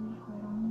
Ini.